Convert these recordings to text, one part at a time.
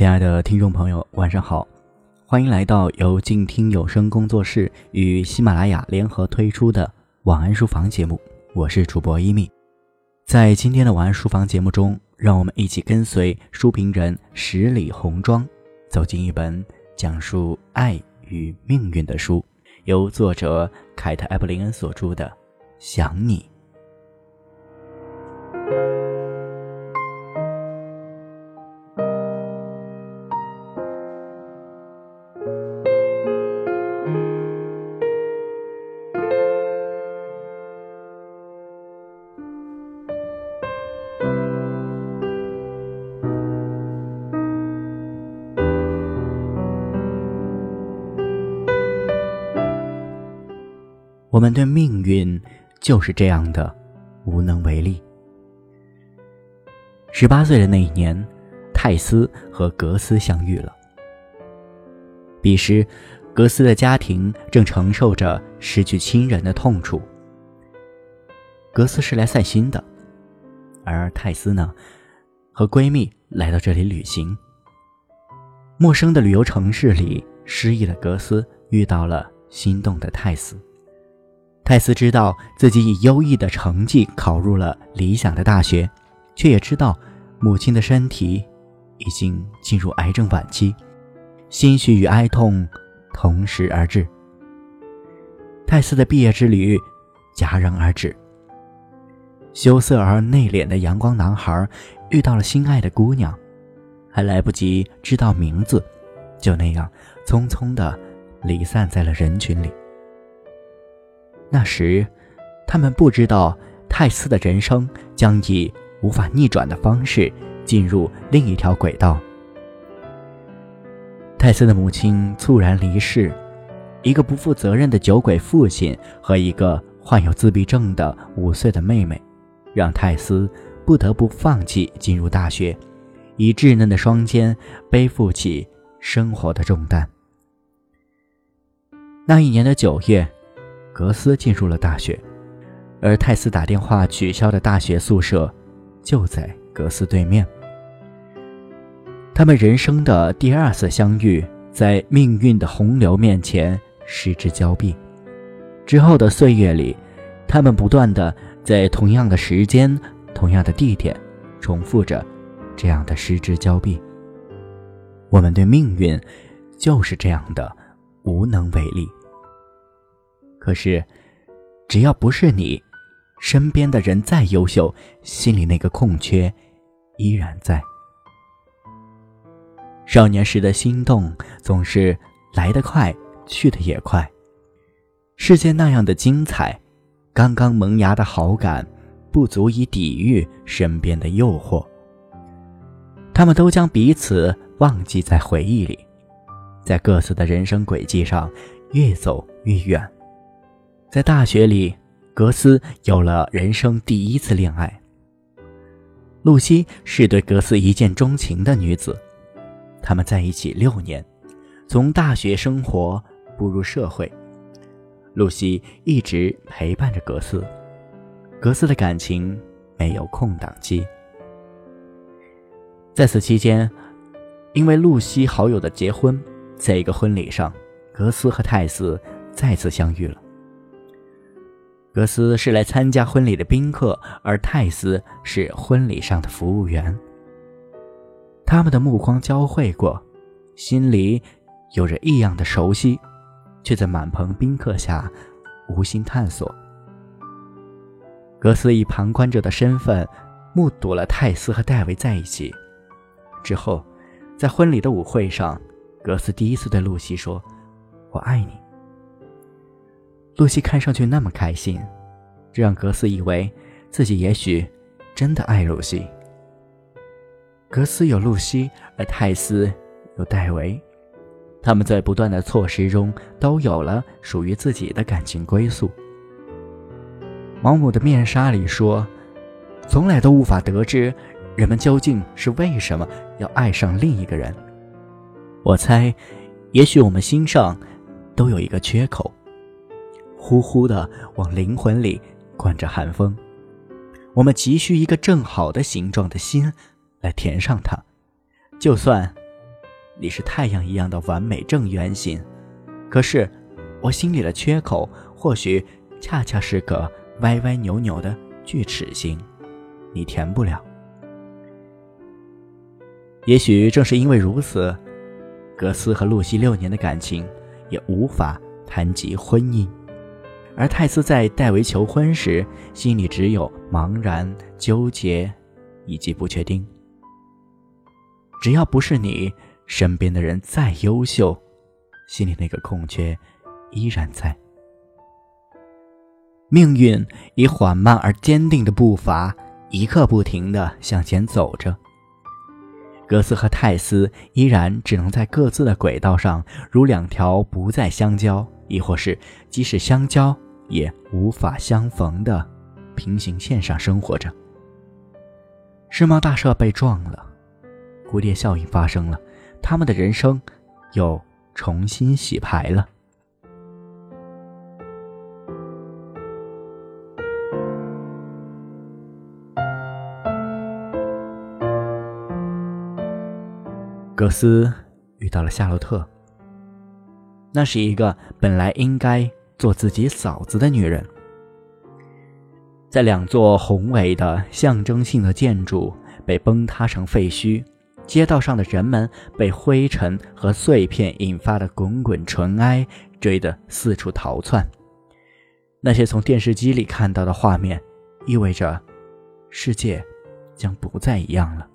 亲爱的听众朋友，晚上好，欢迎来到由静听有声工作室与喜马拉雅联合推出的晚安书房节目，我是主播一米。在今天的晚安书房节目中，让我们一起跟随书评人十里红妆，走进一本讲述爱与命运的书，由作者凯特·埃布林恩所著的《想你》。我们对命运就是这样的无能为力。十八岁的那一年，泰斯和格斯相遇了。彼时，格斯的家庭正承受着失去亲人的痛楚。格斯是来散心的，而泰斯呢，和闺蜜来到这里旅行。陌生的旅游城市里，失意的格斯遇到了心动的泰斯。泰斯知道自己以优异的成绩考入了理想的大学，却也知道母亲的身体已经进入癌症晚期，心绪与哀痛同时而至。泰斯的毕业之旅戛然而止。羞涩而内敛的阳光男孩遇到了心爱的姑娘，还来不及知道名字，就那样匆匆地离散在了人群里。那时，他们不知道泰斯的人生将以无法逆转的方式进入另一条轨道。泰斯的母亲猝然离世，一个不负责任的酒鬼父亲和一个患有自闭症的五岁的妹妹，让泰斯不得不放弃进入大学，以稚嫩的双肩背负起生活的重担。那一年的九月。格斯进入了大学，而泰斯打电话取消的大学宿舍就在格斯对面。他们人生的第二次相遇，在命运的洪流面前失之交臂。之后的岁月里，他们不断的在同样的时间、同样的地点，重复着这样的失之交臂。我们对命运就是这样的无能为力。可是，只要不是你，身边的人再优秀，心里那个空缺依然在。少年时的心动总是来得快，去的也快。世界那样的精彩，刚刚萌芽的好感不足以抵御身边的诱惑。他们都将彼此忘记在回忆里，在各自的人生轨迹上越走越远。在大学里，格斯有了人生第一次恋爱。露西是对格斯一见钟情的女子，他们在一起六年，从大学生活步入社会，露西一直陪伴着格斯，格斯的感情没有空档期。在此期间，因为露西好友的结婚，在一个婚礼上，格斯和泰斯再次相遇了。格斯是来参加婚礼的宾客，而泰斯是婚礼上的服务员。他们的目光交汇过，心里有着异样的熟悉，却在满棚宾客下无心探索。格斯以旁观者的身份目睹了泰斯和戴维在一起。之后，在婚礼的舞会上，格斯第一次对露西说：“我爱你。”露西看上去那么开心，这让格斯以为自己也许真的爱露西。格斯有露西，而泰斯有戴维，他们在不断的错失中都有了属于自己的感情归宿。毛姆的面纱里说：“从来都无法得知人们究竟是为什么要爱上另一个人。”我猜，也许我们心上都有一个缺口。呼呼的往灵魂里灌着寒风，我们急需一个正好的形状的心来填上它。就算你是太阳一样的完美正圆形，可是我心里的缺口或许恰恰是个歪歪扭扭的锯齿形，你填不了。也许正是因为如此，格斯和露西六年的感情也无法谈及婚姻，而泰斯在戴维求婚时，心里只有茫然、纠结以及不确定。只要不是你。身边的人再优秀，心里那个空缺依然在。命运以缓慢而坚定的步伐，一刻不停地向前走着。格斯和泰斯依然只能在各自的轨道上，如两条不再相交，亦或是即使相交也无法相逢的平行线上生活着。世贸大厦被撞了，蝴蝶效应发生了。他们的人生又重新洗牌了。格斯遇到了夏洛特，那是一个本来应该做自己嫂子的女人。在两座宏伟的象征性的建筑被崩塌成废墟。街道上的人们被灰尘和碎片引发的滚滚尘埃追得四处逃窜。那些从电视机里看到的画面，意味着世界将不再一样了。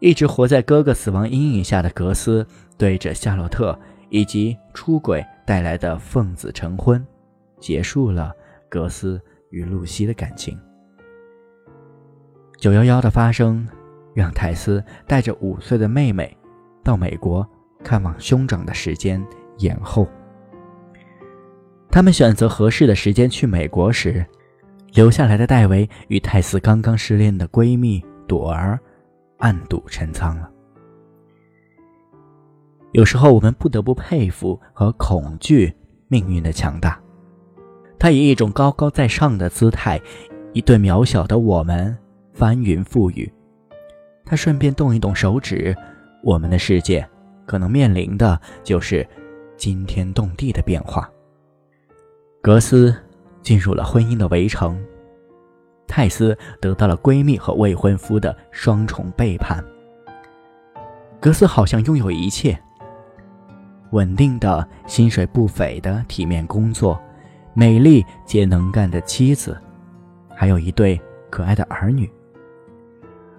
一直活在哥哥死亡阴影下的格斯，对着夏洛特以及出轨带来的奉子成婚，结束了格斯与露西的感情。九幺幺的发生。让泰斯带着五岁的妹妹到美国看望兄长的时间延后。他们选择合适的时间去美国时，留下来的戴维与泰斯刚刚失恋的闺蜜朵儿暗度陈仓了。有时候，我们不得不佩服和恐惧命运的强大。他以一种高高在上的姿态，以对渺小的我们翻云覆雨。他顺便动一动手指，我们的世界可能面临的就是惊天动地的变化。格斯进入了婚姻的围城，泰斯得到了闺蜜和未婚夫的双重背叛。格斯好像拥有一切：稳定的薪水不菲的体面工作，美丽且能干的妻子，还有一对可爱的儿女。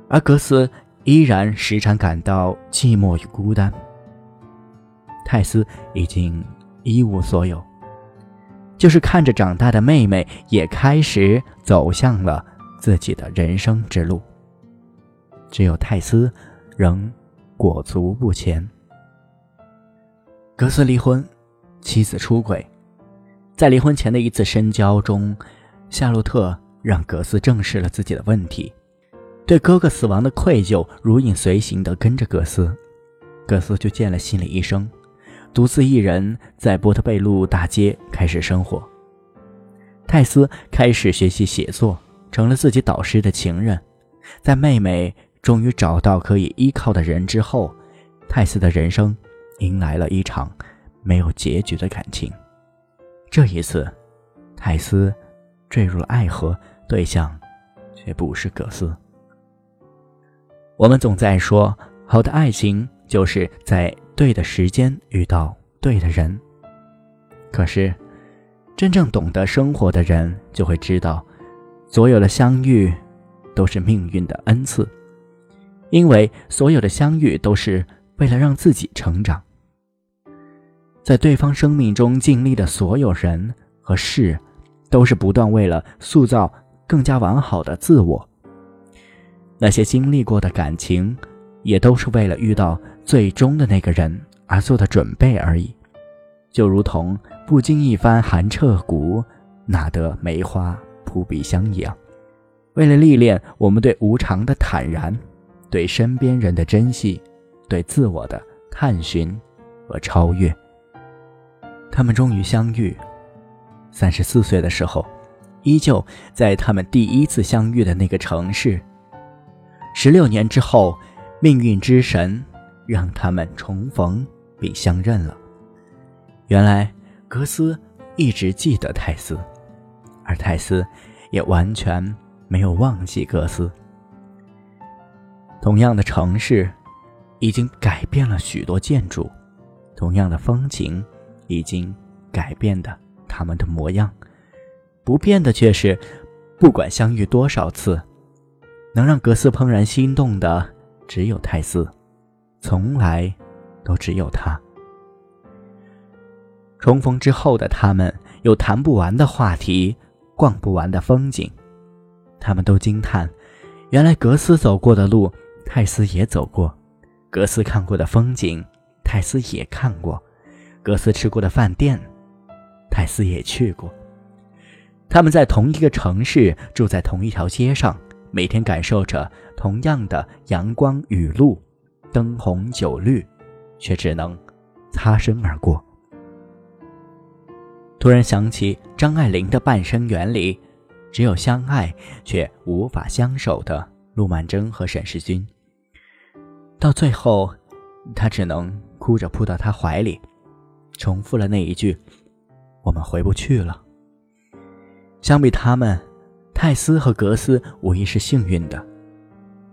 而格斯依然时常感到寂寞与孤单。泰斯已经一无所有，就是看着长大的妹妹也开始走向了自己的人生之路。只有泰斯仍裹足不前。格斯离婚，妻子出轨，在离婚前的一次深交中，夏洛特让格斯正视了自己的问题。对哥哥死亡的愧疚如影随形地跟着格斯，格斯就见了心理医生，独自一人在波特贝路大街开始生活。泰斯开始学习写作，成了自己导师的情人。在妹妹终于找到可以依靠的人之后，泰斯的人生迎来了一场没有结局的感情。这一次，泰斯坠入了爱河，对象却不是葛斯。我们总在说，好的爱情就是在对的时间遇到对的人。可是，真正懂得生活的人就会知道，所有的相遇都是命运的恩赐，因为所有的相遇都是为了让自己成长。在对方生命中经历的所有人和事，都是不断为了塑造更加完好的自我。那些经历过的感情，也都是为了遇到最终的那个人而做的准备而已。就如同不经一番寒彻骨，哪得梅花扑鼻香一样。为了历练我们对无常的坦然，对身边人的珍惜，对自我的探寻和超越。他们终于相遇。三十四岁的时候，依旧在他们第一次相遇的那个城市。十六年之后，命运之神让他们重逢并相认了。原来格斯一直记得泰斯，而泰斯也完全没有忘记格斯。同样的城市，已经改变了许多建筑；同样的风景，已经改变的他们的模样。不变的却是，不管相遇多少次，能让格斯怦然心动的只有泰斯，从来都只有他。重逢之后的他们，有谈不完的话题，逛不完的风景，他们都惊叹：原来格斯走过的路，泰斯也走过；格斯看过的风景，泰斯也看过；格斯吃过的饭店，泰斯也去过。他们在同一个城市，住在同一条街上，每天感受着同样的阳光雨露、灯红酒绿，却只能擦身而过。突然想起张爱玲的《半生缘》里，只有相爱却无法相守的陆曼桢和沈世钧。到最后，他只能哭着扑到他怀里，重复了那一句：“我们回不去了。”相比他们，泰斯和格斯无疑是幸运的，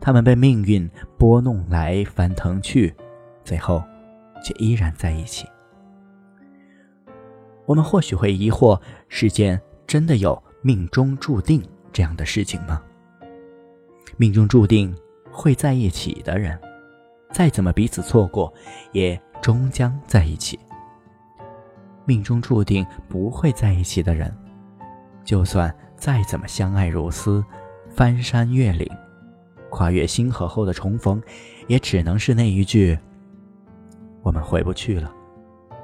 他们被命运拨弄来翻腾去，最后却依然在一起。我们或许会疑惑：世间真的有命中注定这样的事情吗？命中注定会在一起的人，再怎么彼此错过，也终将在一起；命中注定不会在一起的人，就算再怎么相爱如斯，翻山越岭，跨越星河后的重逢，也只能是那一句：“我们回不去了，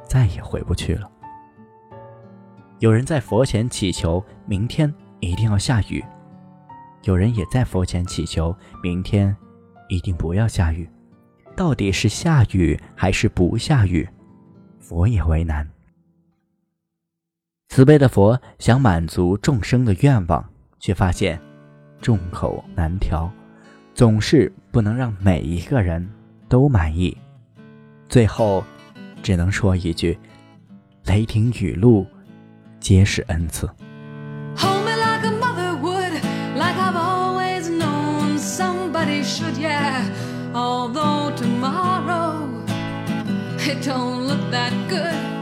再也回不去了。”有人在佛前祈求明天一定要下雨，有人也在佛前祈求明天一定不要下雨。到底是下雨还是不下雨？佛也为难。慈悲的佛想满足众生的愿望，却发现众口难调，总是不能让每一个人都满意。最后，只能说一句：雷霆雨露。皆是恩赐。Although tomorrow it don't look that good.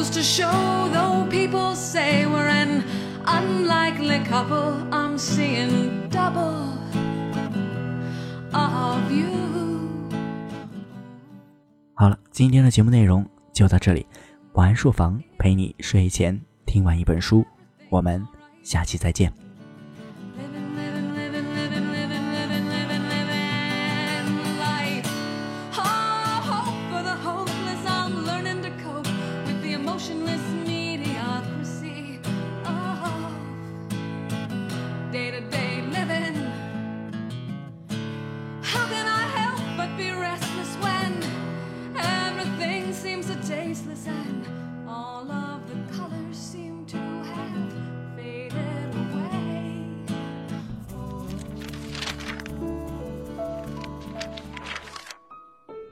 Goes to show, though people say we're an unlikely couple, I'm seeing double of you. 好了，今天的节目内容就到这里。晚安书房陪你睡前听完一本书，我们下期再见。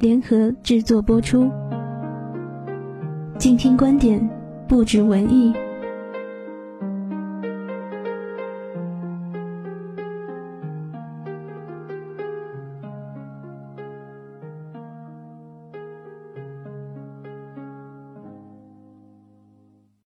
联合制作播出，静听观点，不止文艺。